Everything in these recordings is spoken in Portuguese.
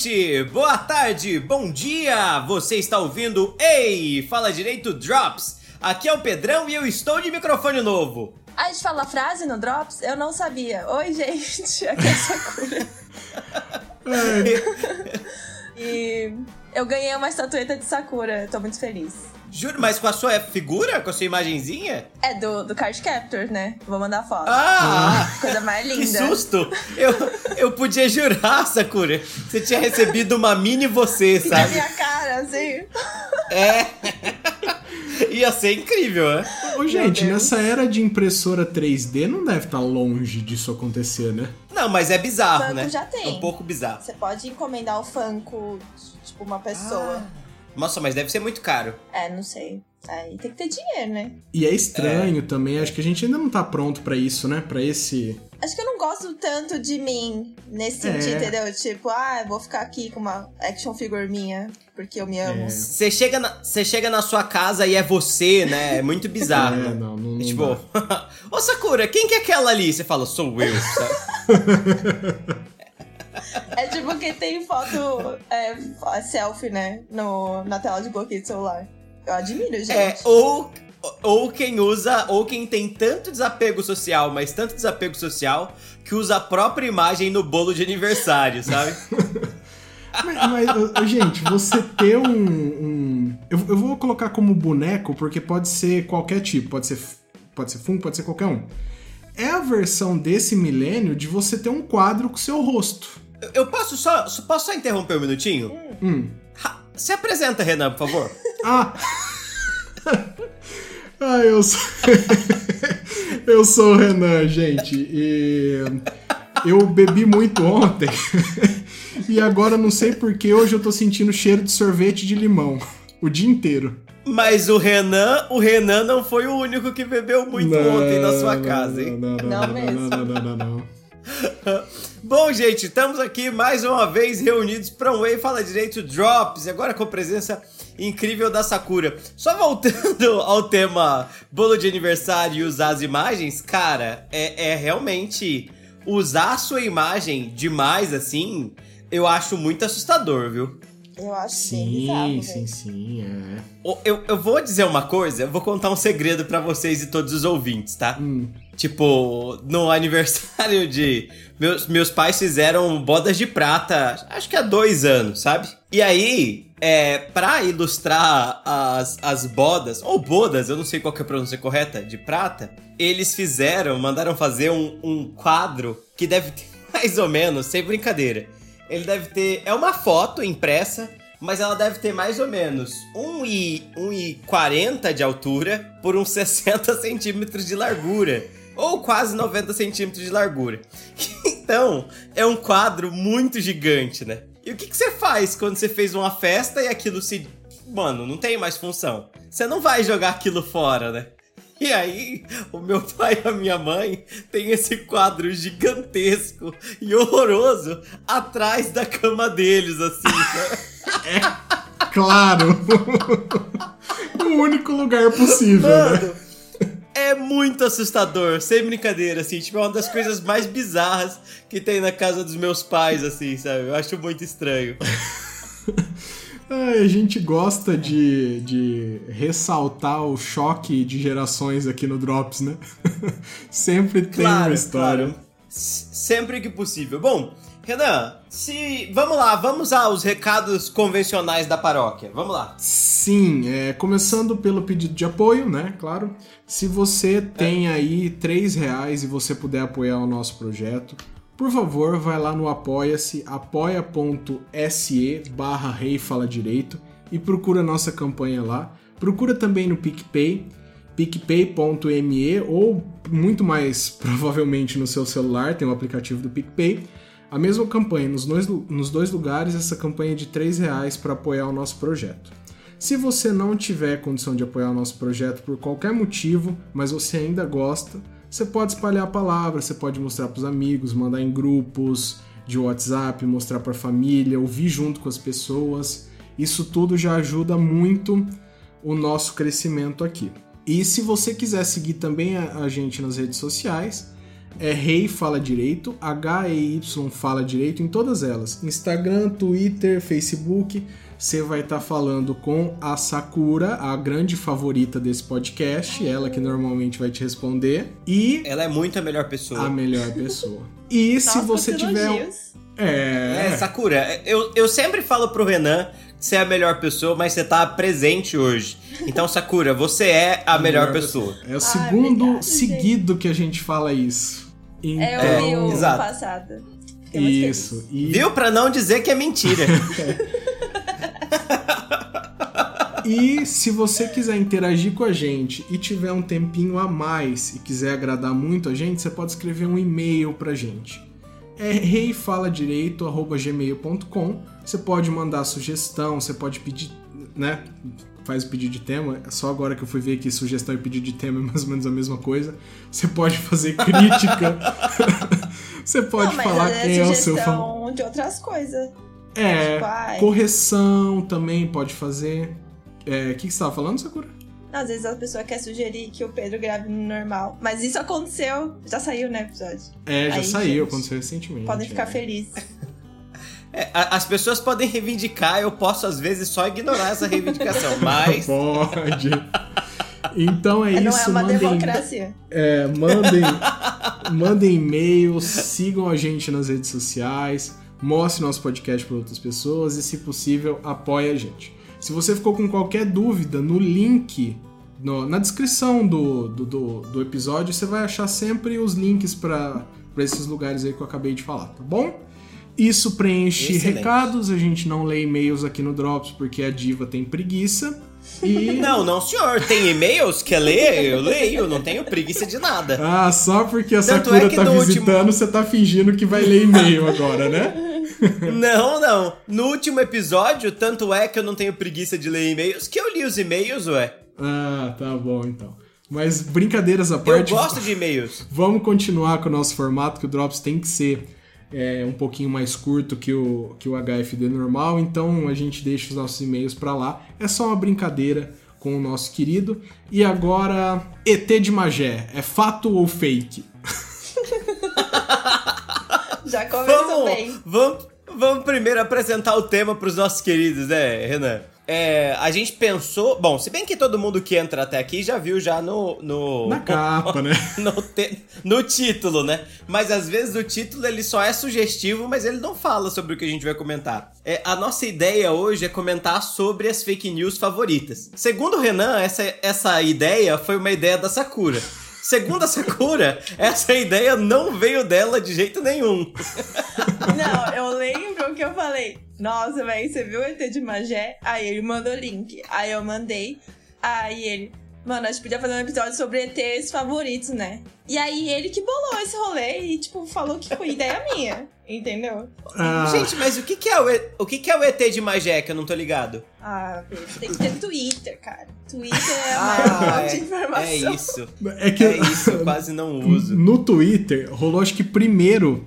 Boa noite, boa tarde, bom dia! Você está ouvindo Ei, fala direito Drops. Aqui é o Pedrão e eu estou de microfone novo. A gente fala a frase no Drops? Eu não sabia. Oi, gente, aqui é a Sakura. e eu ganhei uma estatueta de Sakura, tô muito feliz. Juro, mas com a sua figura? Com a sua imagenzinha? É do, do Card Captor, né? Vou mandar foto. Ah! Coisa mais linda. Que susto! Eu, eu podia jurar, Sakura, você tinha recebido uma mini você, sabe? minha cara, assim. É. Ia ser incrível, né? Ô, gente, nessa era de impressora 3D não deve estar longe disso acontecer, né? Não, mas é bizarro, Funko né? já tem. É um pouco bizarro. Você pode encomendar o Funko, tipo, uma pessoa. Nossa, mas deve ser muito caro. É, não sei. Aí tem que ter dinheiro, né? E é estranho também, acho que a gente ainda não tá pronto pra isso, né? Pra esse. Acho que eu não gosto tanto de mim nesse É. sentido, entendeu? Tipo, ah, eu vou ficar aqui com uma action figure minha, porque eu me amo. É. Você chega, na, você chega na sua casa e é você, né? É muito bizarro. É, não, não, não É tipo, ô Sakura, quem que é aquela ali? Você fala, sou eu, sabe? É tipo que tem foto é, selfie, né? No, na tela de bloqueio do celular. Eu admiro, gente. É, ou, ou quem usa, ou quem tem tanto desapego social, mas tanto desapego social, que usa a própria imagem no bolo de aniversário, sabe? Mas, mas, gente, você ter um. um- Eu, eu vou colocar como boneco, porque pode ser qualquer tipo, pode ser, pode ser Funko, pode ser qualquer um. É a versão desse milênio de você ter um quadro com seu rosto. Eu- Eu posso só, posso só interromper um minutinho? Hum. Ra- Se apresenta, Renan, por favor. Ah! ah, eu sou. eu sou o Renan, gente. E eu bebi muito ontem. e agora não sei porquê, hoje eu tô sentindo cheiro de sorvete de limão. O dia inteiro. Mas o Renan, o Renan não foi o único que bebeu muito ontem na sua casa, hein? Não, não, Não não, mesmo. não, não, não, não, não. Bom, gente, estamos aqui mais uma vez reunidos para um Way Fala Direito Drops, e agora com a presença incrível da Sakura. Só voltando ao tema bolo de aniversário e usar as imagens, cara, é, é realmente usar a sua imagem demais assim, eu acho muito assustador, viu? Eu acho bizarro, Sim, velho. sim, sim, é. Eu, eu vou dizer uma coisa, eu vou contar um segredo para vocês e todos os ouvintes, tá? Hum. Tipo, no aniversário de. Meus, meus pais fizeram bodas de prata, acho que há dois anos, sabe? E aí, é, pra ilustrar as, as bodas, ou bodas, eu não sei qual é a pronúncia correta, de prata, eles fizeram, mandaram fazer um, um quadro que deve ter mais ou menos, sem brincadeira. Ele deve ter. É uma foto impressa, mas ela deve ter mais ou menos 1,40 de altura por uns 60 centímetros de largura. Ou quase 90 centímetros de largura. Então, é um quadro muito gigante, né? E o que, que você faz quando você fez uma festa e aquilo se. Mano, não tem mais função? Você não vai jogar aquilo fora, né? E aí, o meu pai e a minha mãe tem esse quadro gigantesco e horroroso atrás da cama deles, assim, né? Claro! o único lugar possível, né? É muito assustador, sem brincadeira, assim. Tipo, é uma das coisas mais bizarras que tem na casa dos meus pais, assim, sabe? Eu acho muito estranho. Ai, a gente gosta de, de ressaltar o choque de gerações aqui no Drops, né? Sempre tem uma história. claro. Sempre que possível. Bom, Renan, se. Vamos lá, vamos aos recados convencionais da paróquia. Vamos lá. Sim, é, começando pelo pedido de apoio, né? Claro. Se você tem aí três reais e você puder apoiar o nosso projeto, por favor, vai lá no Apoia-se, apoia.se barra Rei Fala Direito e procura nossa campanha lá. Procura também no PicPay, picpay.me ou muito mais provavelmente no seu celular, tem o aplicativo do PicPay. A mesma campanha nos dois, nos dois lugares, essa campanha é de R$ reais para apoiar o nosso projeto. Se você não tiver condição de apoiar o nosso projeto por qualquer motivo, mas você ainda gosta, você pode espalhar a palavra, você pode mostrar para os amigos, mandar em grupos de WhatsApp, mostrar para a família, ouvir junto com as pessoas. Isso tudo já ajuda muito o nosso crescimento aqui. E se você quiser seguir também a gente nas redes sociais, é Rei Fala Direito, H-E-Y Fala Direito em todas elas. Instagram, Twitter, Facebook. Você vai estar tá falando com a Sakura, a grande favorita desse podcast, ela que normalmente vai te responder. E. Ela é muito a melhor pessoa. A melhor pessoa. E Nossa, se você tiver. É... é, Sakura, eu, eu sempre falo pro Renan você é a melhor pessoa, mas você tá presente hoje. Então, Sakura, você é a, a melhor, melhor pessoa. pessoa. É o segundo obrigado, seguido gente. que a gente fala isso. Então... É, eu vi o Exato. passado. Isso. E... Viu? Pra não dizer que é mentira. E se você quiser interagir com a gente e tiver um tempinho a mais e quiser agradar muito a gente, você pode escrever um e-mail pra gente. É reifaladireito@gmail.com. Você pode mandar sugestão, você pode pedir, né? Faz o pedido de tema. É só agora que eu fui ver que sugestão e pedido de tema é mais ou menos a mesma coisa. Você pode fazer crítica. você pode Não, falar é quem é o seu fã. de outras coisas. É, tipo, correção também pode fazer. É, o que, que você estava falando, Sakura? Às vezes a pessoa quer sugerir que o Pedro grave no normal. Mas isso aconteceu. Já saiu, né, episódio? É, já Aí, saiu, gente, aconteceu recentemente. Podem ficar é. felizes. É, as pessoas podem reivindicar, eu posso às vezes só ignorar essa reivindicação, mas. Pode. Então é, é isso. Não é uma mandem, democracia. É, mandem, mandem e-mails, sigam a gente nas redes sociais, mostre nosso podcast para outras pessoas e, se possível, apoie a gente. Se você ficou com qualquer dúvida, no link, no, na descrição do, do, do, do, episódio, você vai achar sempre os links para esses lugares aí que eu acabei de falar, tá bom? Isso preenche Excelente. recados, a gente não lê e-mails aqui no Drops porque a diva tem preguiça. E... Não, não, senhor. Tem e-mails? Quer ler? Eu leio, não tenho preguiça de nada. Ah, só porque a Tanto Sakura é tá visitando, último... você tá fingindo que vai ler e-mail agora, né? não, não. No último episódio, tanto é que eu não tenho preguiça de ler e-mails, que eu li os e-mails, ué. Ah, tá bom então. Mas brincadeiras à parte. Eu gosto de e-mails. Vamos continuar com o nosso formato, que o Drops tem que ser é, um pouquinho mais curto que o, que o HFD normal, então a gente deixa os nossos e-mails para lá. É só uma brincadeira com o nosso querido. E agora, ET de Magé, é fato ou fake? Já começou vamos, bem. Vamos, vamos primeiro apresentar o tema para os nossos queridos, né, Renan? É, a gente pensou. Bom, se bem que todo mundo que entra até aqui já viu já no. no Na capa, né? No, te, no título, né? Mas às vezes o título ele só é sugestivo, mas ele não fala sobre o que a gente vai comentar. É, a nossa ideia hoje é comentar sobre as fake news favoritas. Segundo o Renan, essa, essa ideia foi uma ideia da Sakura. Segundo a Sakura, essa ideia não veio dela de jeito nenhum. Não, eu lembro que eu falei, nossa, velho, você viu o ET de Magé? Aí ele mandou link. Aí eu mandei. Aí ele, mano, a gente podia fazer um episódio sobre ETs favoritos, né? E aí ele que bolou esse rolê e, tipo, falou que foi ideia minha. Entendeu? Ah. Gente, mas o que, que é o, e... o que, que é o ET de Magé que eu não tô ligado? Ah, tem que ter Twitter, cara. Twitter é a maior ah, é, de informação. É isso. É, que, é isso, eu quase não uso. No Twitter, rolou acho que primeiro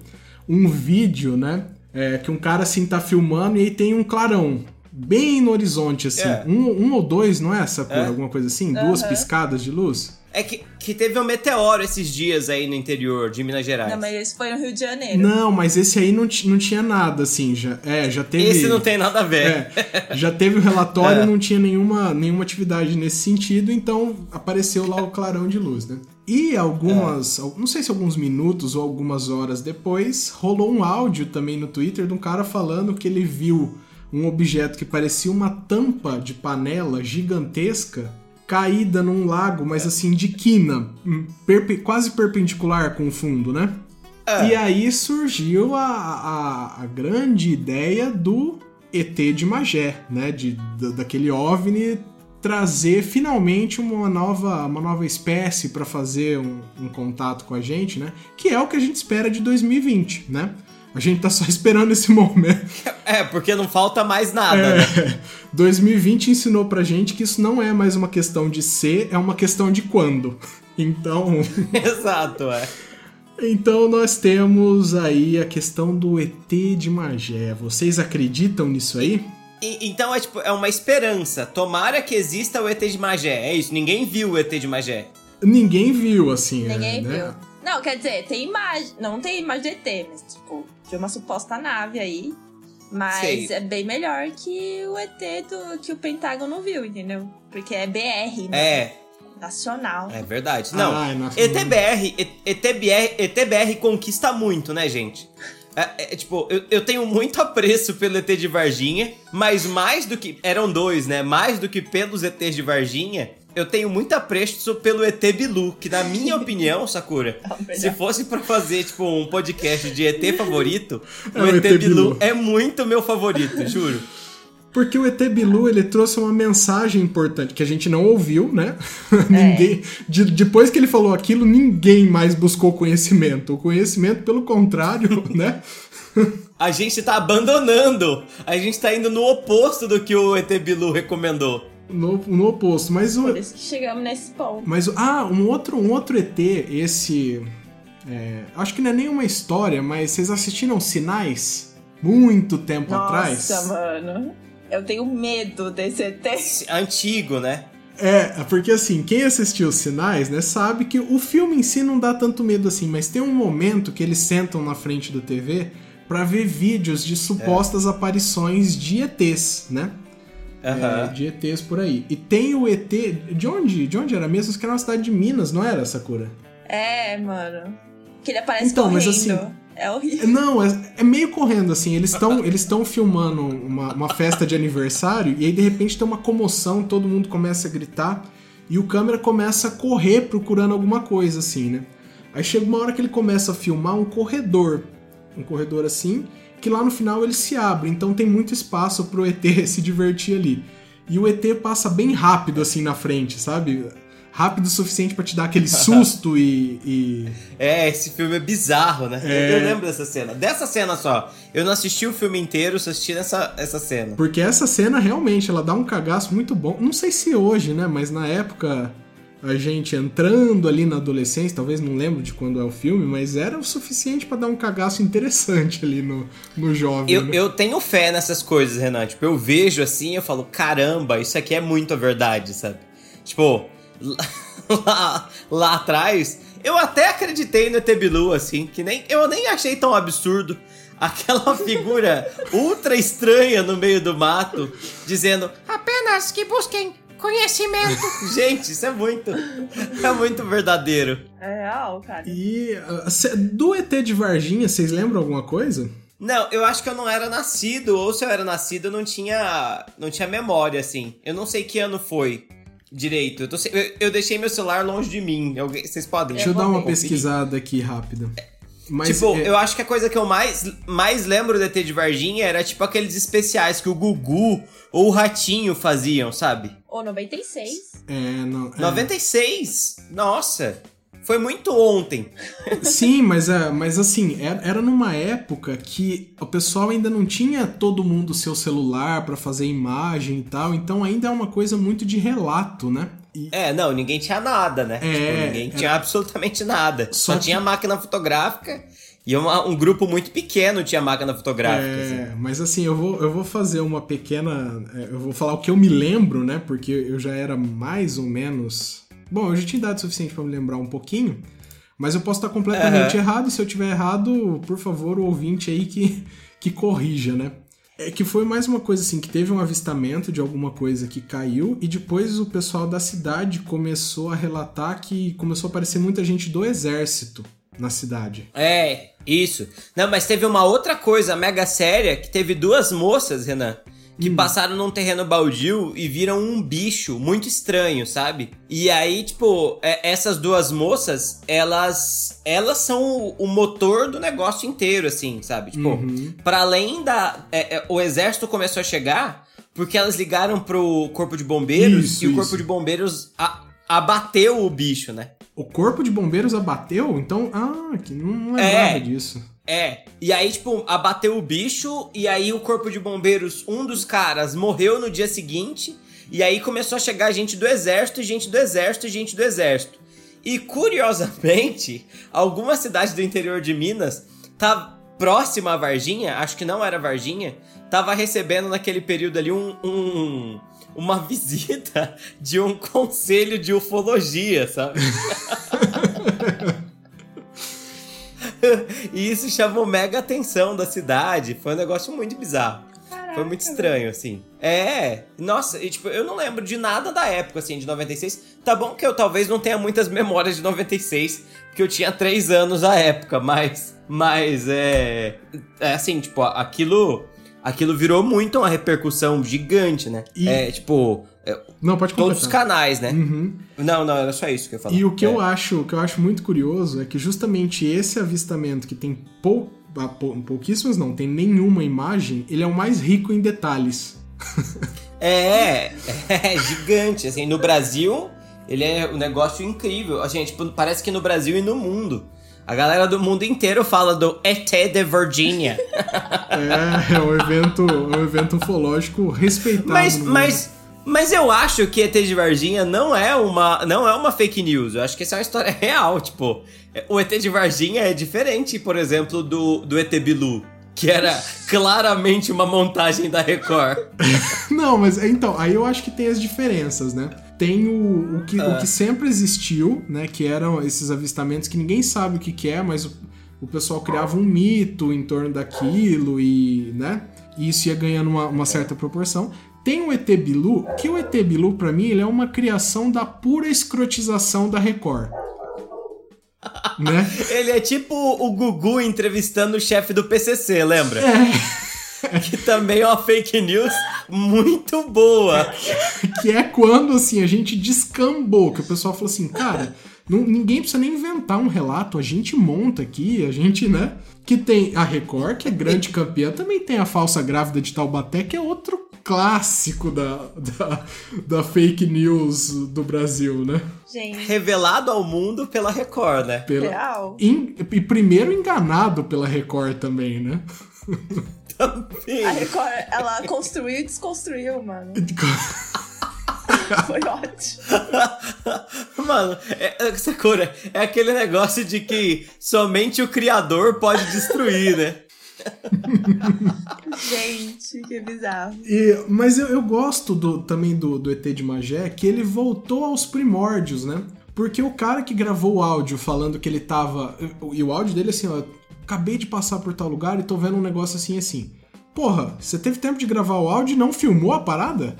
um vídeo, né? É, que um cara assim tá filmando e aí tem um clarão. Bem no horizonte, assim. É. Um, um ou dois, não é essa cor? É. Alguma coisa assim? Duas piscadas de luz? É que, que teve um meteoro esses dias aí no interior de Minas Gerais. Não, mas esse foi no Rio de Janeiro. Não, mas esse aí não, não tinha nada, assim. Já, é, já teve. Esse não tem nada a ver. É, já teve o relatório, é. não tinha nenhuma, nenhuma atividade nesse sentido, então apareceu lá o clarão de luz, né? E algumas, é. não sei se alguns minutos ou algumas horas depois, rolou um áudio também no Twitter de um cara falando que ele viu um objeto que parecia uma tampa de panela gigantesca caída num lago, mas assim, de quina, hum, perpe quase perpendicular com o fundo, né? É. E aí surgiu a, a, a, grande ideia do ET de Magé, né? De, daquele OVNI trazer finalmente uma nova, uma nova espécie para fazer um, um, contato com a gente, né? Que é o que a gente espera de 2020, né? A gente tá só esperando esse momento. É, porque não falta mais nada, é, né? 2020 ensinou pra gente que isso não é mais uma questão de ser, é uma questão de quando. Então. Exato, é. Então nós temos aí a questão do ET de Magé. Vocês acreditam nisso aí? E, então é tipo, é uma esperança. Tomara que exista o ET de Magé. É isso, ninguém viu o ET de Magé. Ninguém viu, assim. Ninguém é, né? Não, quer dizer, tem imagem. Não tem imagem do ET, mas, tipo, de uma suposta nave aí. Mas Sei. é bem melhor que o ET do, que o Pentágono viu, entendeu? Porque é BR, né? É, Nacional. é verdade. Não, Ah, é ETBR, ETBR, ETBR conquista muito, né, gente? É, é, tipo, eu, eu tenho muito apreço pelo ET de Varginha, mas mais do que. Eram dois, né? Mais do que pelos ETs de Varginha, eu tenho muito apreço pelo ET Bilu, que na minha opinião, Sakura, melhor. se fosse pra fazer, tipo, um podcast de ET favorito, É o o ET, ET Bilu Bilu. é muito meu favorito, juro. Porque o ET Bilu, ele trouxe uma mensagem importante que a gente não ouviu, né? ninguém, de- depois que ele falou aquilo, ninguém mais buscou conhecimento. O conhecimento, pelo contrário, né? A gente tá abandonando. A gente tá indo no oposto do que o ET Bilu recomendou. No, no oposto. Mas o, Por isso que chegamos nesse ponto. Mas, ah, um outro, um outro ET, esse. é, acho que não é nenhuma história, mas vocês assistiram Sinais? Muito tempo atrás? Nossa, mano. Eu tenho medo desse ET. Antigo, né? É, porque assim, quem assistiu Sinais, né, sabe que o filme em si não dá tanto medo assim, mas tem um momento que eles sentam na frente da TV pra ver vídeos de supostas aparições de ETs, né? É, de ETs por aí. E tem o ET. De onde? De onde era mesmo? Acho que era uma cidade de Minas, não era, Sakura? É, mano. Que ele aparece Então, mas correndo. assim- É horrível. Não, é, é meio correndo, assim. Eles estão eles estão filmando uma, uma festa de aniversário e aí, de repente, tem uma comoção, todo mundo começa a gritar e o câmera começa a correr procurando alguma coisa, assim, né? Aí chega uma hora que ele começa a filmar um corredor. Um corredor assim, que lá no final ele se abre. Então tem muito espaço pro ET se divertir ali. E o ET passa bem rápido, assim, na frente, sabe? Rápido o suficiente pra te dar aquele susto e- e É, esse filme é bizarro, né? É. Eu lembro dessa cena. Dessa cena só. Eu não assisti o filme inteiro, só assisti essa, essa cena. Porque essa cena realmente ela dá um cagaço muito bom. Não sei se hoje, né? Mas na época a gente entrando ali na adolescência, talvez não lembro de quando é o filme, mas era o suficiente pra dar um cagaço interessante ali no, no jovem. Eu, né? eu tenho fé nessas coisas, Renan. Tipo, eu vejo assim eu falo, caramba, isso aqui é muito a verdade, sabe? Tipo, lá, lá atrás, eu até acreditei no ET Bilu, assim, que nem eu nem achei tão absurdo. Aquela figura ultra estranha no meio do mato, dizendo apenas que busquem conhecimento. Gente, isso é muito. É muito verdadeiro. É real, cara. E ah, do ET de Varginha, vocês lembram alguma coisa? Não, eu acho que eu não era nascido, ou se eu era nascido, eu não tinha, não tinha memória, assim. Eu não sei que ano foi direito. Eu, tô se- eu- eu deixei meu celular longe de mim. Alguém- vocês podem. Deixa eu dar uma conferir. pesquisada aqui rápida. Mas tipo, é- eu acho que a coisa que eu mais, mais lembro do ET de Varginha era tipo aqueles especiais que o Gugu ou o Ratinho faziam, sabe? Ou 96. é, não, é. 96? Nossa! Foi muito ontem. Sim, mas, é, mas assim, era, era numa época que o pessoal ainda não tinha todo mundo seu celular pra fazer imagem e tal, então ainda é uma coisa muito de relato, né? E, É, não, ninguém tinha nada, né? É, tipo, ninguém era- tinha absolutamente nada. Só, Só tinha que- máquina fotográfica e uma- um grupo muito pequeno tinha máquina fotográfica. assim. é, mas assim, eu vou, eu vou fazer uma pequena. é, Eu vou falar o que eu me lembro, né? Porque eu já era mais ou menos. Bom, eu já tinha idade suficiente pra me lembrar um pouquinho. Mas eu posso estar completamente Aham. errado. E se eu tiver errado, por favor, o ouvinte aí que, que corrija, né? É que foi mais uma coisa assim, que teve um avistamento de alguma coisa que caiu e depois o pessoal da cidade começou a relatar que começou a aparecer muita gente do exército na cidade. É, isso. Não, mas teve uma outra coisa mega séria que teve duas moças, Renan, que Hum. passaram num terreno baldio e viram um bicho muito estranho, sabe? E aí, tipo, é- essas duas moças, elas elas são o, motor do negócio inteiro, assim, sabe? Tipo, Uhum. Pra além da. é, é, o exército começou a chegar porque elas ligaram pro corpo de bombeiros Isso, e o isso. corpo de bombeiros a- abateu o bicho, né? O corpo de bombeiros abateu? Então, ah, que não, não É. lembrava disso. É, e aí, tipo, abateu o bicho, e aí o corpo de bombeiros, um dos caras, morreu no dia seguinte, e aí começou a chegar gente do exército, e gente do exército, e gente do exército. E curiosamente, alguma cidade do interior de Minas tá próxima a Varginha, acho que não era Varginha, tava recebendo naquele período ali um, um- uma visita de um conselho de ufologia, sabe? e isso chamou mega atenção da cidade. Foi um negócio muito bizarro. Foi muito estranho, assim. É, nossa, e, tipo, eu não lembro de nada da época, assim, de 96. Tá bom que eu talvez não tenha muitas memórias de 96, porque eu tinha 3 anos à época, mas. Mas é. É assim, tipo, aquilo. Aquilo virou muito uma repercussão gigante, né? E- É, tipo. é, Não, pode todos os canais, né? Uhum. Não, não, era só isso que eu falar. E o que É. eu acho, o que eu acho muito curioso é que justamente esse avistamento que tem pou, ah, pou- pouquíssimas, não, tem nenhuma imagem, ele é o mais rico em detalhes. É, é gigante, assim, no Brasil, ele é um negócio incrível, assim, tipo, parece que no Brasil e no mundo. A galera do mundo inteiro fala do ET de Virginia. É, é um evento, é um evento ufológico respeitado. mas, mas, mas eu acho que ET de Varginha não é uma, não é uma fake news. Eu acho que essa é uma história real, tipo, o ET de Varginha é diferente, por exemplo, do, do ET Bilu, que era claramente uma montagem da Record. Não, mas então, aí eu acho que tem as diferenças, né? Tem o, o, que, o Ah. que sempre existiu, né? Que eram esses avistamentos que ninguém sabe o que, que é, mas o, o pessoal criava um mito em torno daquilo e, né? E isso ia ganhando uma, uma certa proporção. Tem o ET Bilu, que o ET Bilu, pra mim, ele é uma criação da pura escrotização da Record. né? Ele é tipo o Gugu entrevistando o chefe do PCC, lembra? Que também é uma fake news muito boa. que é quando assim a gente descambou, que o pessoal falou assim, cara, não- ninguém precisa nem inventar um relato, a gente monta aqui, a gente, né? Que tem a Record, que é grande campeã, também tem a falsa grávida de Taubaté, que é outro clássico da, da, da fake news do Brasil, né? Gente, Revelado ao mundo pela Record, né? Pela, real. em- e primeiro enganado pela Record também, né? Também. A Record, ela construiu e desconstruiu, mano. Foi ótimo. Mano, é, é, Sakura, é aquele negócio de que somente o criador pode destruir, né? Gente, que bizarro. E- mas eu, eu gosto do- também do, do ET de Magé, que ele voltou aos primórdios, né? Porque o cara que gravou o áudio falando que ele tava. E o áudio dele assim, ó. Acabei de passar por tal lugar e tô vendo um negócio assim assim. Porra, você teve tempo de gravar o áudio e não filmou a parada?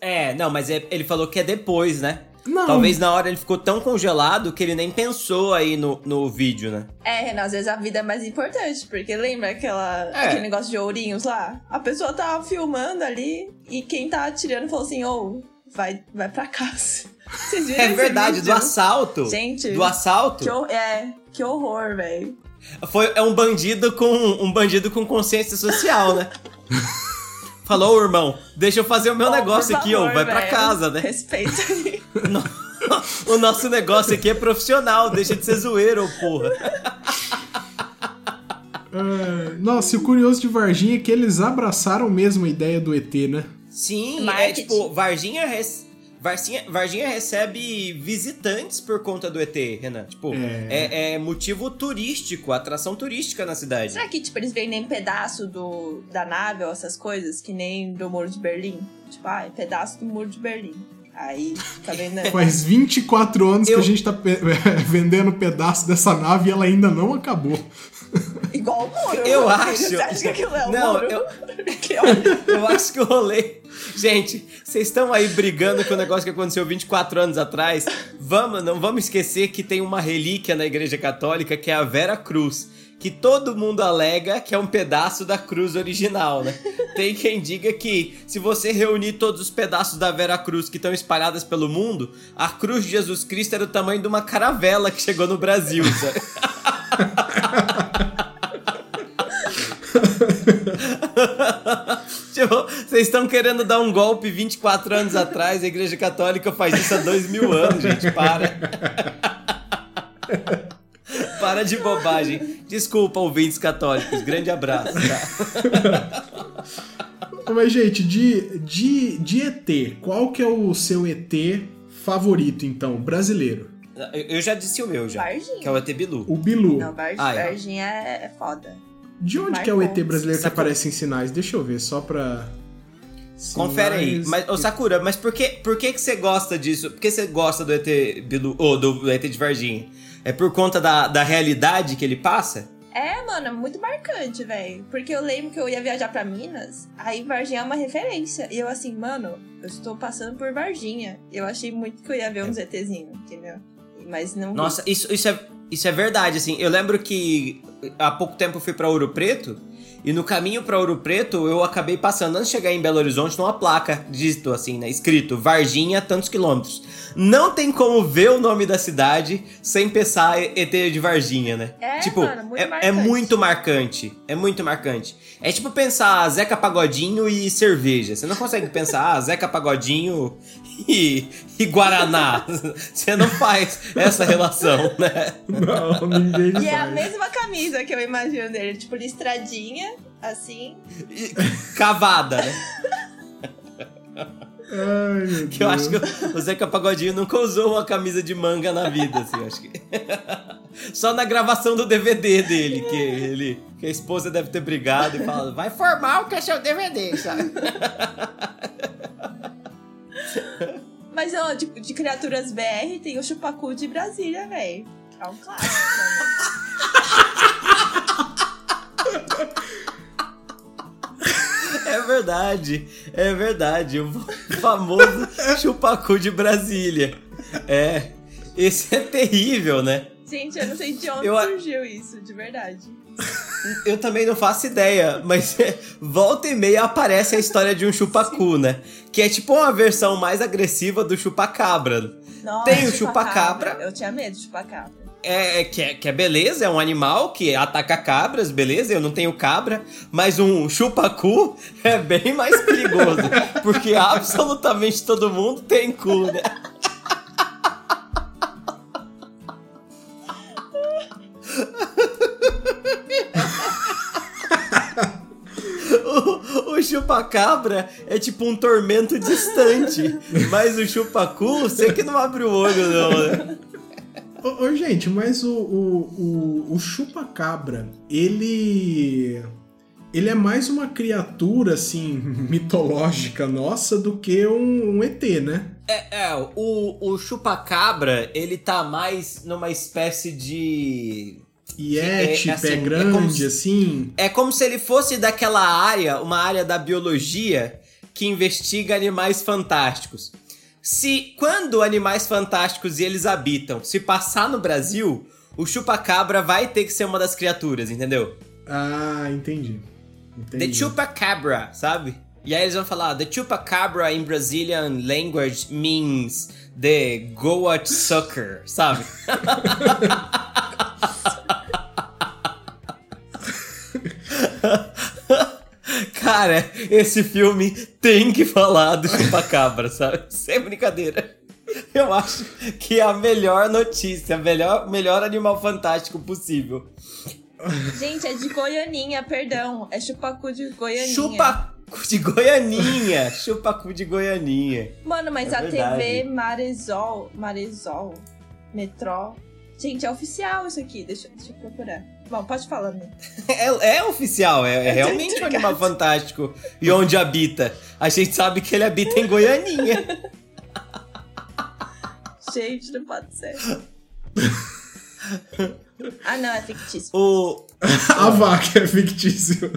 É, não, mas é- ele falou que é depois, né? Não. Talvez na hora ele ficou tão congelado que ele nem pensou aí no, no vídeo, né? É, Renan, às vezes a vida é mais importante, porque lembra aquela, É. aquele negócio de ourinhos lá? A pessoa tava filmando ali e quem tá atirando falou assim, ô, vai, vai pra casa. Vocês viram É esse verdade, vídeo? do assalto. Gente, Do assalto. Que, é, que horror, velho. Foi, é um bandido com um bandido com consciência social, né? Falou, "Ô, irmão, deixa eu fazer o meu Ó, negócio por aqui, ó. favor, Vai pra casa, né? Respeita o nosso negócio aqui é profissional, deixa de ser zoeiro, ô porra. É, nossa, e o curioso de Varginha é que eles abraçaram mesmo a ideia do ET, né? Sim, é Marketing. tipo, Varginha, rece- Varginha, Varginha recebe visitantes por conta do ET, Renan. Tipo, É. é, é motivo turístico, atração turística na cidade. Será que, tipo, eles vendem pedaço do, da nave ou essas coisas, que nem do Muro de Berlim? Tipo, ah, é pedaço do Muro de Berlim. Aí, tá vendendo. Faz 24 anos Eu- que a gente tá pe- vendendo pedaço dessa nave e ela ainda não acabou. Igual o muro. Eu Você acho- acha que aquilo é o Não, muro? eu- Eu acho que o rolê. Gente, vocês estão aí brigando com o negócio que aconteceu 24 anos atrás. Vamos, não vamos esquecer que tem uma relíquia na Igreja Católica que é a Vera Cruz. Que todo mundo alega que é um pedaço da cruz original, né? Tem quem diga que se você reunir todos os pedaços da Vera Cruz que estão espalhadas pelo mundo, a cruz de Jesus Cristo era o tamanho de uma caravela que chegou no Brasil, sabe? Tipo, vocês estão querendo dar um golpe 24 anos atrás, a Igreja Católica faz isso há dois mil anos, gente, para. Para de bobagem. Desculpa, ouvintes católicos. Grande abraço, tá? Mas, gente, de, de, de ET, qual que é o seu ET favorito, então, brasileiro? Eu já disse o meu, já. Varginha. Que é o ET Bilu. O Bilu. Não, Var Ah, é. Varginha é, é foda. De onde Marcos. que é o ET brasileiro que aparece em sinais? Deixa eu ver, só pra... Confere aí. Sinais- Mas, ô Sakura, mas por que, por que que você gosta disso? Por que você gosta do ET Bilu, ou do ET de Varginha? É por conta da, da realidade que ele passa? É, mano, é muito marcante, velho. Porque eu lembro que eu ia viajar pra Minas, aí Varginha é uma referência. E eu assim, mano, eu estou passando por Varginha. Eu achei muito que eu ia ver uns ETzinhos, entendeu? Mas não. Nossa, isso, isso, é, isso é verdade, assim. Eu lembro que há pouco tempo eu fui pra Ouro Preto. E no caminho para Ouro Preto, eu acabei passando, antes de chegar em Belo Horizonte, numa placa, dito assim, né? Escrito Varginha, tantos quilômetros. Não tem como ver o nome da cidade sem pensar ET de Varginha, né? É, tipo, mano, muito é, é, muito marcante. É muito marcante. É tipo pensar Zeca Pagodinho e cerveja. Você não consegue pensar ah, Zeca Pagodinho e, e Guaraná. Você não faz essa relação, né? Não, ninguém E faz. é a mesma camisa que eu imagino dele, tipo, listradinha, assim. E- cavada, né? Ai, meu Que eu acho Deus. que o Zeca Pagodinho nunca usou uma camisa de manga na vida, assim, eu acho que. Só na gravação do DVD dele, que ele. Que a esposa deve ter brigado e falado, vai formar o que é seu DVD, sabe? Mas, ó, de, de criaturas BR tem o Chupacu de Brasília, velho. É um clássico, né? É verdade, é verdade. O famoso chupacu de Brasília. É. Esse é terrível, né? Gente, eu não sei de onde Eu surgiu isso, de verdade. Eu também não faço ideia, mas é, volta e meia aparece a história de um chupacu, né? Que é tipo uma versão mais agressiva do chupacabra. Nossa, Tem o chupacabra. Eu tinha medo de chupacabra. É, é que, é, que é beleza, é um animal que ataca cabras, beleza? Eu não tenho cabra, mas um chupacu é bem mais perigoso. porque absolutamente todo mundo tem cu, né? O, o chupacabra é tipo um tormento distante, mas o chupacu, você que não abre o olho, não, né? Ô, ô, gente, mas o, o, o, o chupa-cabra, ele. Ele é mais uma criatura, assim, mitológica nossa do que um, um ET, né? É, é, o, o chupacabra, ele tá mais numa espécie de. Yeti, É, assim, pé é grande, se- assim. É como se ele fosse daquela área, uma área da biologia que investiga animais fantásticos. Se quando animais fantásticos e eles habitam, se passar no Brasil, o chupacabra vai ter que ser uma das criaturas, entendeu? Ah, entendi. The entendi. chupacabra, sabe? E aí eles vão falar, the chupacabra in Brazilian language means the goat sucker, sabe? Cara, esse filme tem que falar do chupacabra, sabe? Sem brincadeira. Eu acho que é a melhor notícia, a melhor, melhor animal fantástico possível. Gente, é de Goianinha, perdão. É chupacu de Goianinha. Chupacu de Goianinha. Chupacu de Goianinha. Mano, mas É a verdade. TV Maresol, Maresol, Metró. Gente, é oficial isso aqui. Deixa, deixa eu procurar. Bom, pode falar, né? É, é oficial, é, é realmente um animal fantástico. E onde habita? A gente sabe que ele habita em Goianinha. Gente, não pode ser. ah, não, é fictício. O. A vaca é fictício.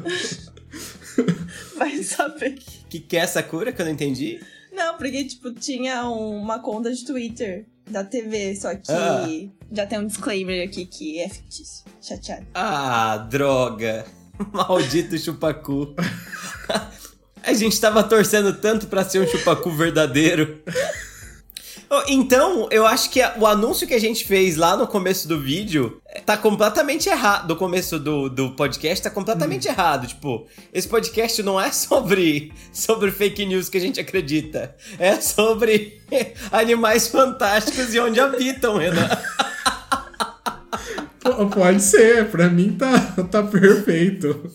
Vai saber. Que que é essa cura que eu não entendi? Não, porque, tipo, tinha um- uma conta de Twitter da TV, só que Ah. já tem um disclaimer aqui que é fictício. Chateado. Ah, droga. Maldito chupacu. A gente tava torcendo tanto pra ser um chupacu verdadeiro. Então, eu acho que o anúncio que a gente fez lá no começo do vídeo eh, tá completamente errado. Do começo do, do podcast tá completamente errado. Tipo, esse podcast não é sobre, sobre fake news que a gente acredita. É sobre animais fantásticos e onde habitam, Renan. Pode ser, pra mim tá, tá perfeito.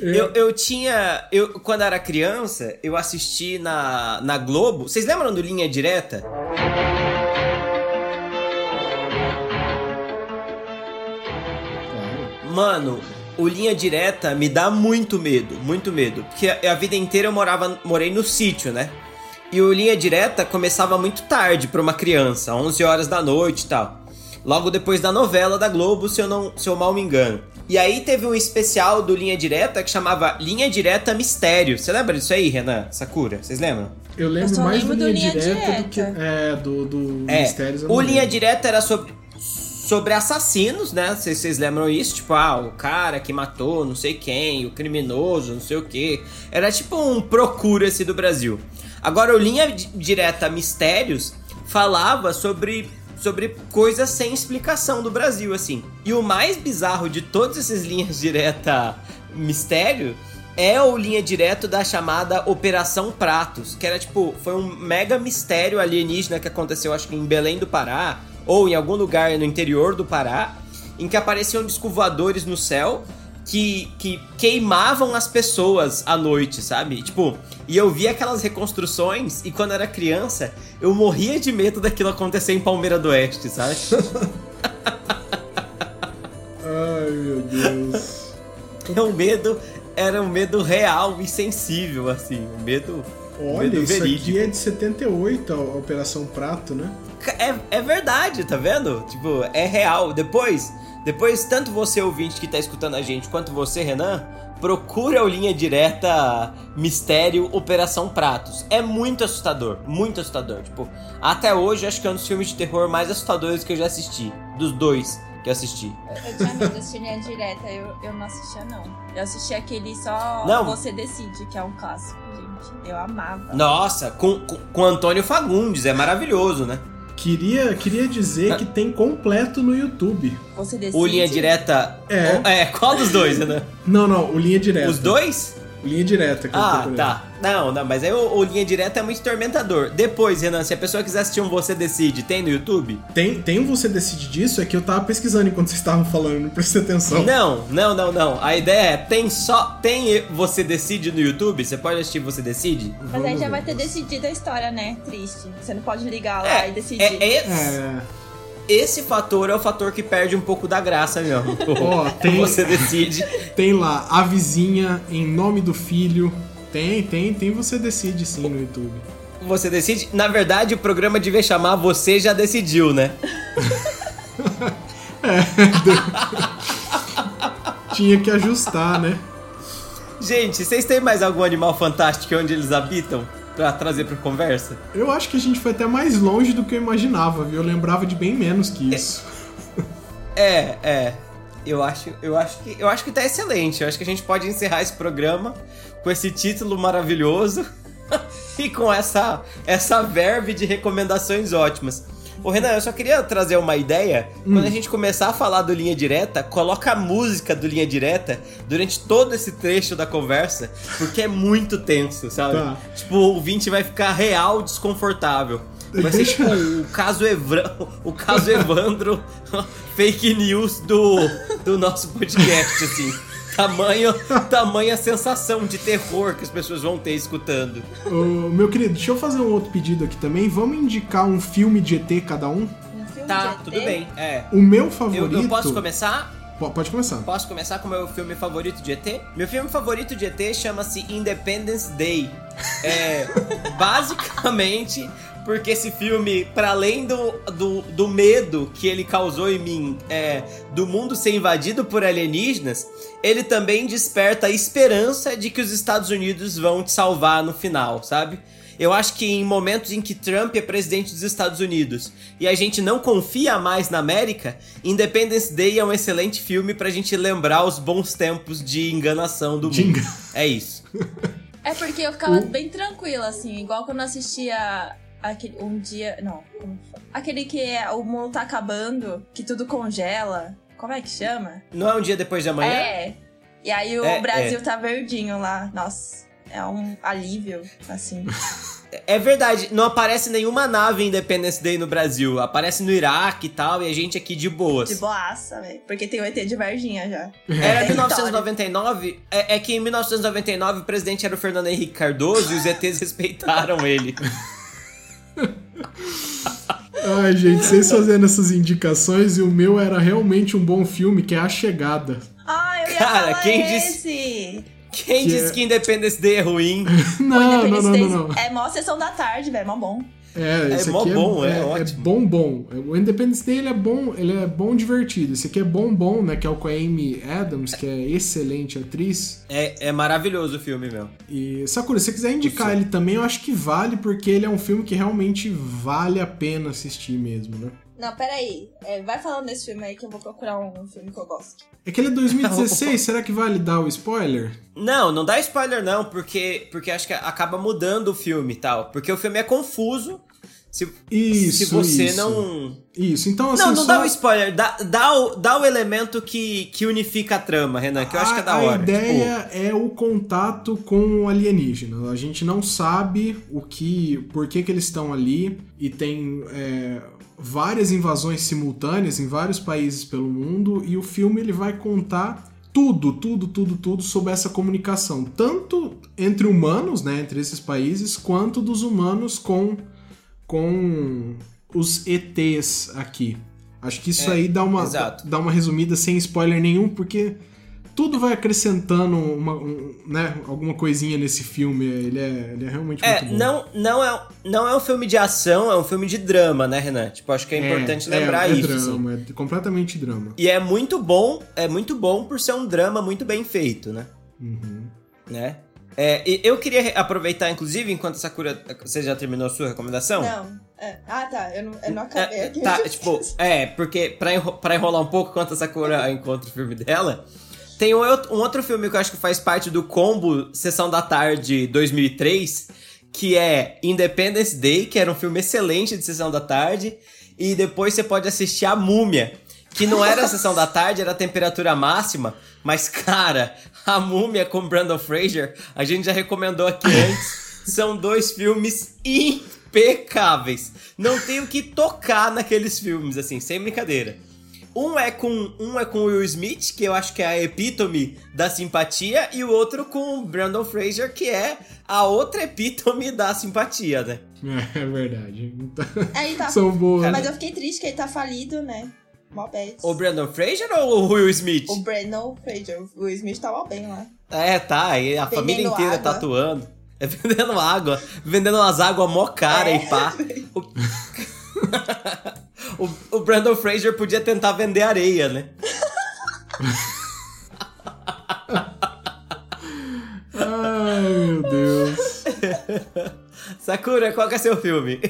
Eu, eu tinha. Eu, quando era criança, eu assisti na, na Globo. Vocês lembram do Linha Direta? Mano, o Linha Direta me dá muito medo, muito medo. Porque a, a vida inteira eu morava, morei no sítio, né? E o Linha Direta começava muito tarde pra uma criança, 11 horas da noite e tal. Logo depois da novela da Globo, se eu, não, se eu mal me engano. E aí teve um especial do Linha Direta que chamava Linha Direta Mistério. Você lembra disso aí, Renan? Sakura? Vocês lembram? Eu lembro Eu só mais lembro do do Linha, Linha Direta, do que. Direta. É, do, do É, Mistérios. o Linha lembro. Direta era sobre, sobre assassinos, né? Vocês, vocês lembram isso? Tipo, ah, o cara que matou não sei quem, o criminoso, não sei o quê. Era tipo um procura-se do Brasil. Agora, o Linha Di- Direta Mistérios falava sobre, sobre coisas sem explicação do Brasil, assim. E o mais bizarro de todos esses linhas direta mistério é o linha direto da chamada Operação Pratos, que era tipo, foi um mega mistério alienígena que aconteceu, acho que em Belém do Pará, ou em algum lugar no interior do Pará, em que apareciam voadores no céu que, que queimavam as pessoas à noite, sabe? Tipo, e eu via aquelas reconstruções e quando era criança, eu morria de medo daquilo acontecer em Palmeira do Oeste, sabe? Ai, meu Deus. É um medo, era um medo real e sensível, assim, um medo, Olha, medo isso verídico. aqui é de 78, a Operação Prato, né? É, é verdade, tá vendo? Tipo, é real. Depois, depois, tanto você ouvinte que tá escutando a gente, quanto você, Renan, procura o Linha Direta Mistério Operação Pratos. É muito assustador, muito assustador. Tipo, até hoje acho que é um dos filmes de terror mais assustadores que eu já assisti. Dos dois que eu assisti. Eu, eu tinha medo de assistir linha direta, eu, eu não assistia, não. Eu assisti aquele só Não. Você Decide, que é um clássico, gente. Eu amava. Nossa, com, com, com Antônio Fagundes, é maravilhoso, né? Queria, queria dizer que tem completo no YouTube. Você Decide. O Linha Direta. É. é qual dos dois, Renan? Não, não, o Linha Direta. Os dois? Linha Direta que eu Ah, procurei. tá. Não, não, mas aí o, o Linha Direta é muito tormentador. Depois, Renan, se a pessoa quiser assistir um Você Decide, tem no YouTube? Tem, tem um Você Decide disso, é que eu tava pesquisando enquanto vocês estavam falando, não prestei atenção. Não, não, não, não. A ideia é, tem só. Tem Você Decide no YouTube? Você pode assistir Você Decide? Mas aí já vai ter decidido a história, né? Triste. Você não pode ligar lá É, e decidir. é, esse, É, esse fator é o fator que perde um pouco da graça mesmo. Ó, tem- Você Decide. tem lá, a vizinha em nome do filho. Tem, tem, tem Você Decide sim no YouTube. Você Decide. Na verdade, o programa devia chamar Você Já Decidiu, né? Tinha que ajustar, né? Gente, vocês têm mais algum animal fantástico onde eles habitam? Pra trazer pra conversa? Eu acho que a gente foi até mais longe do que eu imaginava, viu? Eu lembrava de bem menos que isso. É, é. Eu acho, eu acho que eu acho que tá excelente. Eu acho que a gente pode encerrar esse programa com esse título maravilhoso e com essa essa verve de recomendações ótimas. Ô Renan, eu só queria trazer uma ideia. Quando a gente começar a falar do Linha Direta, coloca a música do Linha Direta durante todo esse trecho da conversa, porque é muito tenso, sabe? Tá. Tipo, o ouvinte vai ficar real desconfortável. Vai ser tipo o caso, Evra... o caso Evandro fake news do, do nosso podcast, assim. Tamanho, tamanha sensação de terror que as pessoas vão ter escutando. Ô, meu querido, deixa eu fazer um outro pedido aqui também. Vamos indicar um filme de ET cada um? Um filme Tá, de ET? tudo bem. É. O meu Eu, favorito. eu posso começar? Po- Pode começar. Posso começar com o meu filme favorito de ET? Meu filme favorito de ET chama-se Independence Day. É, basicamente, porque esse filme, para além do, do, do medo que ele causou em mim, é, do mundo ser invadido por alienígenas, ele também desperta a esperança de que os Estados Unidos vão te salvar no final, sabe? Eu acho que em momentos em que Trump é presidente dos Estados Unidos e a gente não confia mais na América, Independence Day é um excelente filme pra gente lembrar os bons tempos de enganação do mundo. É isso. É porque eu ficava bem tranquila, assim, igual quando eu assistia aquele, um dia. Não, aquele que é, o mundo tá acabando, que tudo congela. Como é que chama? Não é um dia depois de amanhã? É. E aí o É, Brasil tá verdinho lá. Nossa, é um alívio, assim. É verdade, não aparece nenhuma nave Independence Day no Brasil. Aparece no Iraque e tal, e a gente aqui de boas. De boaça, velho. Porque tem o ET de Varginha já. Era É. 1999, é, é que em 1999 o presidente era o Fernando Henrique Cardoso e os ETs respeitaram ele. Ai, gente, vocês fazendo essas indicações e o meu era realmente um bom filme, que é A Chegada. Ah, eu ia Cara, falar quem esse! Quem Que disse é- que Independence Day é ruim? Não, não, não, Day não, não. É mó sessão da tarde, velho, mó bom. É, esse mó aqui bom, é é, ótimo. bom, bom. O Independence Day ele é bom, ele é bom divertido. Esse aqui é bom, bom, né? Que é o com a Amy Adams, que é excelente atriz. É, é maravilhoso o filme, meu. E Sakura, se você quiser indicar Isso. ele também, eu acho que vale, porque ele é um filme que realmente vale a pena assistir mesmo, né? Não, peraí. É, vai falando desse filme aí que eu vou procurar um, um filme que eu gosto. É que ele é 2016, será que vale dar o spoiler? Não, não dá spoiler não, porque, porque acho que acaba mudando o filme e tal. Porque o filme é confuso. Se, Isso, se você isso. não. Isso, então assim, não, não só... dá o spoiler, dá, dá, o, dá o elemento que, que unifica a trama, Renan, que eu acho que é da A- hora. A ideia é o contato com o alienígena. A gente não sabe o que, por que, que eles estão ali e tem é, várias invasões simultâneas em vários países pelo mundo e o filme ele vai contar tudo, tudo, tudo, tudo sobre essa comunicação, tanto entre humanos, né, entre esses países, quanto dos humanos com com os ETs aqui. Acho que isso É, aí dá uma, exato. dá uma resumida sem spoiler nenhum, porque tudo vai acrescentando uma, um, né, alguma coisinha nesse filme. Ele é, ele é realmente É, muito bom. não, não, é, não é um filme de ação, é um filme de drama, né, Renan? Tipo, acho que é importante lembrar é, é isso. assim. Drama, É completamente drama. E é muito bom, é muito bom por ser um drama muito bem feito, né? Uhum. né? É, e eu queria aproveitar, inclusive, enquanto Sakura. Você já terminou a sua recomendação? Não. é. Ah, tá. Eu não, eu não acabei É, aqui. tá, tipo, é, porque pra, enro pra enrolar um pouco enquanto a Sakura encontra o filme dela, tem um, outro- um outro filme que eu acho que faz parte do combo Sessão da Tarde 2003, que é Independence Day, que era um filme excelente de Sessão da Tarde, e depois você pode assistir A Múmia, que não era a Sessão da Tarde, era a temperatura máxima, mas, cara, A Múmia com Brandon Fraser, a gente já recomendou aqui antes, são dois filmes impecáveis. Não tenho que tocar naqueles filmes, assim, sem brincadeira. Um é com um é com o Will Smith, que eu acho que é a epítome da simpatia, e o outro com o Brandon Fraser, que é a outra epítome da simpatia, né? É, verdade. Então, Aí tá. São boas. Mas eu fiquei triste que ele tá falido, né? Mó bad. O Brandon Fraser ou o Will Smith? O Brandon Fraser. O Will Smith tava bem lá. É, tá, e a Vendendo família inteira água. tatuando. É vendendo água, vendendo umas águas mó cara É. e pá. O... o, o Brandon Fraser podia tentar vender areia, né? Ai, meu Deus. Sakura, qual que é seu filme?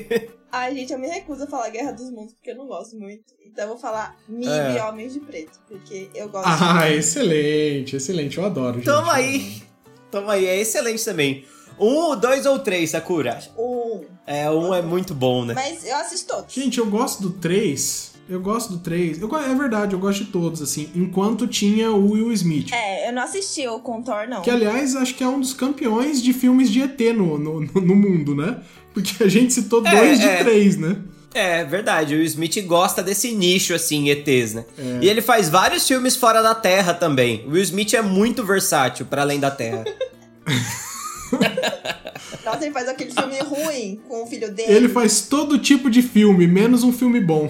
Ai, gente, eu me recuso a falar Guerra dos Mundos porque eu não gosto muito. Então eu vou falar Mib É. Homens de Preto, porque eu gosto Ah, de... excelente, excelente. Eu adoro, gente. Toma aí. Toma aí, é excelente também. Um, dois ou três, Sakura? Um. É, um é muito bom, né? Mas eu assisto todos. Gente, eu gosto do 3. Eu gosto do 3. Eu, é verdade, eu gosto de todos, assim. Enquanto tinha o Will Smith. É, eu não assisti o Contor, não. Que, aliás, acho que é um dos campeões de filmes de ET no, no, no mundo, né? Porque a gente citou É, dois de é. três, né? É verdade, o Will Smith gosta desse nicho, assim, ETs, né? É. E ele faz vários filmes fora da Terra também. O Will Smith é muito versátil para além da Terra. Nossa, ele faz aquele filme ruim com o filho dele. Ele faz todo tipo de filme, menos um filme bom.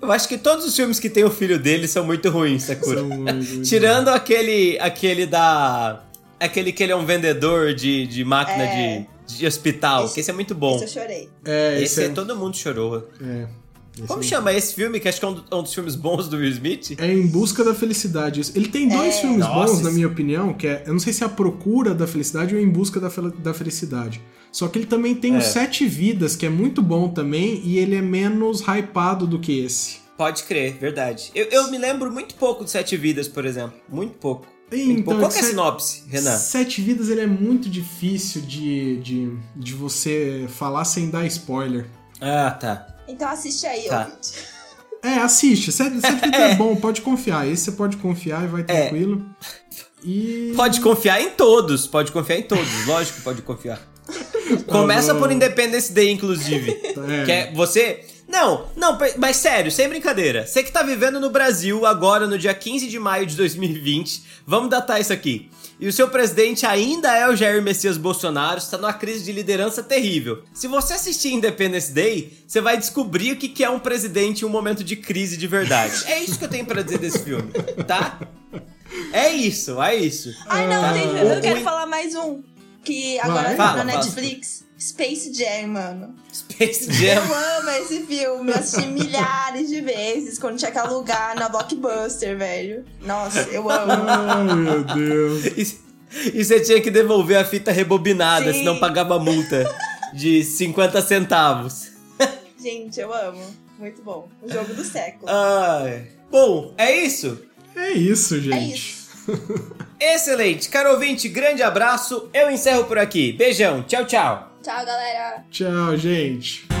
Eu acho que todos os filmes que tem o filho dele são muito ruins, Sakura. São muito, muito Tirando aquele, aquele da... Aquele que ele é um vendedor de, de máquina É. de, de hospital, Esse- que esse é muito bom. Esse eu chorei. É, Esse, esse é, é, todo mundo chorou. é, Como é- chama esse filme, que acho que é um, do- um dos filmes bons do Will Smith? É Em Busca da Felicidade. Ele tem dois É. filmes Nossa, bons, na minha opinião, que é. Eu não sei se é a procura da felicidade ou Em Busca da, Fel- da Felicidade. Só que ele também tem o É. Sete Vidas, que é muito bom também, e ele é menos hypado do que esse. Pode crer, verdade. Eu, eu me lembro muito pouco de Sete Vidas, por exemplo. Muito pouco. Então. Qual que é a sinopse, Renan? Sete Vidas ele é muito difícil de, de, de você falar sem dar spoiler. Ah, tá. Então assiste aí, Tá. ouvinte. É, assiste. Sete, Sete Vidas é. bom, pode confiar. Esse você pode confiar e vai É. tranquilo. E. Pode confiar em todos. Pode confiar em todos. Lógico que pode confiar. Começa por Independence Day, inclusive. É. Que é você. Não, não, mas sério, sem brincadeira. Você que tá vivendo no Brasil agora, no dia 15 de maio de 2020, vamos datar isso aqui. E o seu presidente ainda é o Jair Messias Bolsonaro, está numa crise de liderança terrível. Se você assistir Independence Day, você vai descobrir o que é um presidente em um momento de crise de verdade. É isso que eu tenho pra dizer desse filme, tá? É isso, é isso. Ai, não, Ah, gente, eu quero falar mais um. Que agora Vai. tá Fala, na fala. Space Jam, mano. Space Eu Jam. amo esse filme. Eu assisti milhares de vezes quando tinha que alugar na Blockbuster, velho. Nossa, eu amo. Ai, meu Deus. E, e você tinha que devolver a fita rebobinada, Sim. senão pagava multa de 50 centavos. Gente, eu amo. Muito bom. O jogo do século. Ai. Bom, é isso? É isso, é gente. isso. Excelente. Caro ouvinte, grande abraço. Eu encerro por aqui. Beijão. Tchau, tchau. Tchau, galera. Tchau, gente.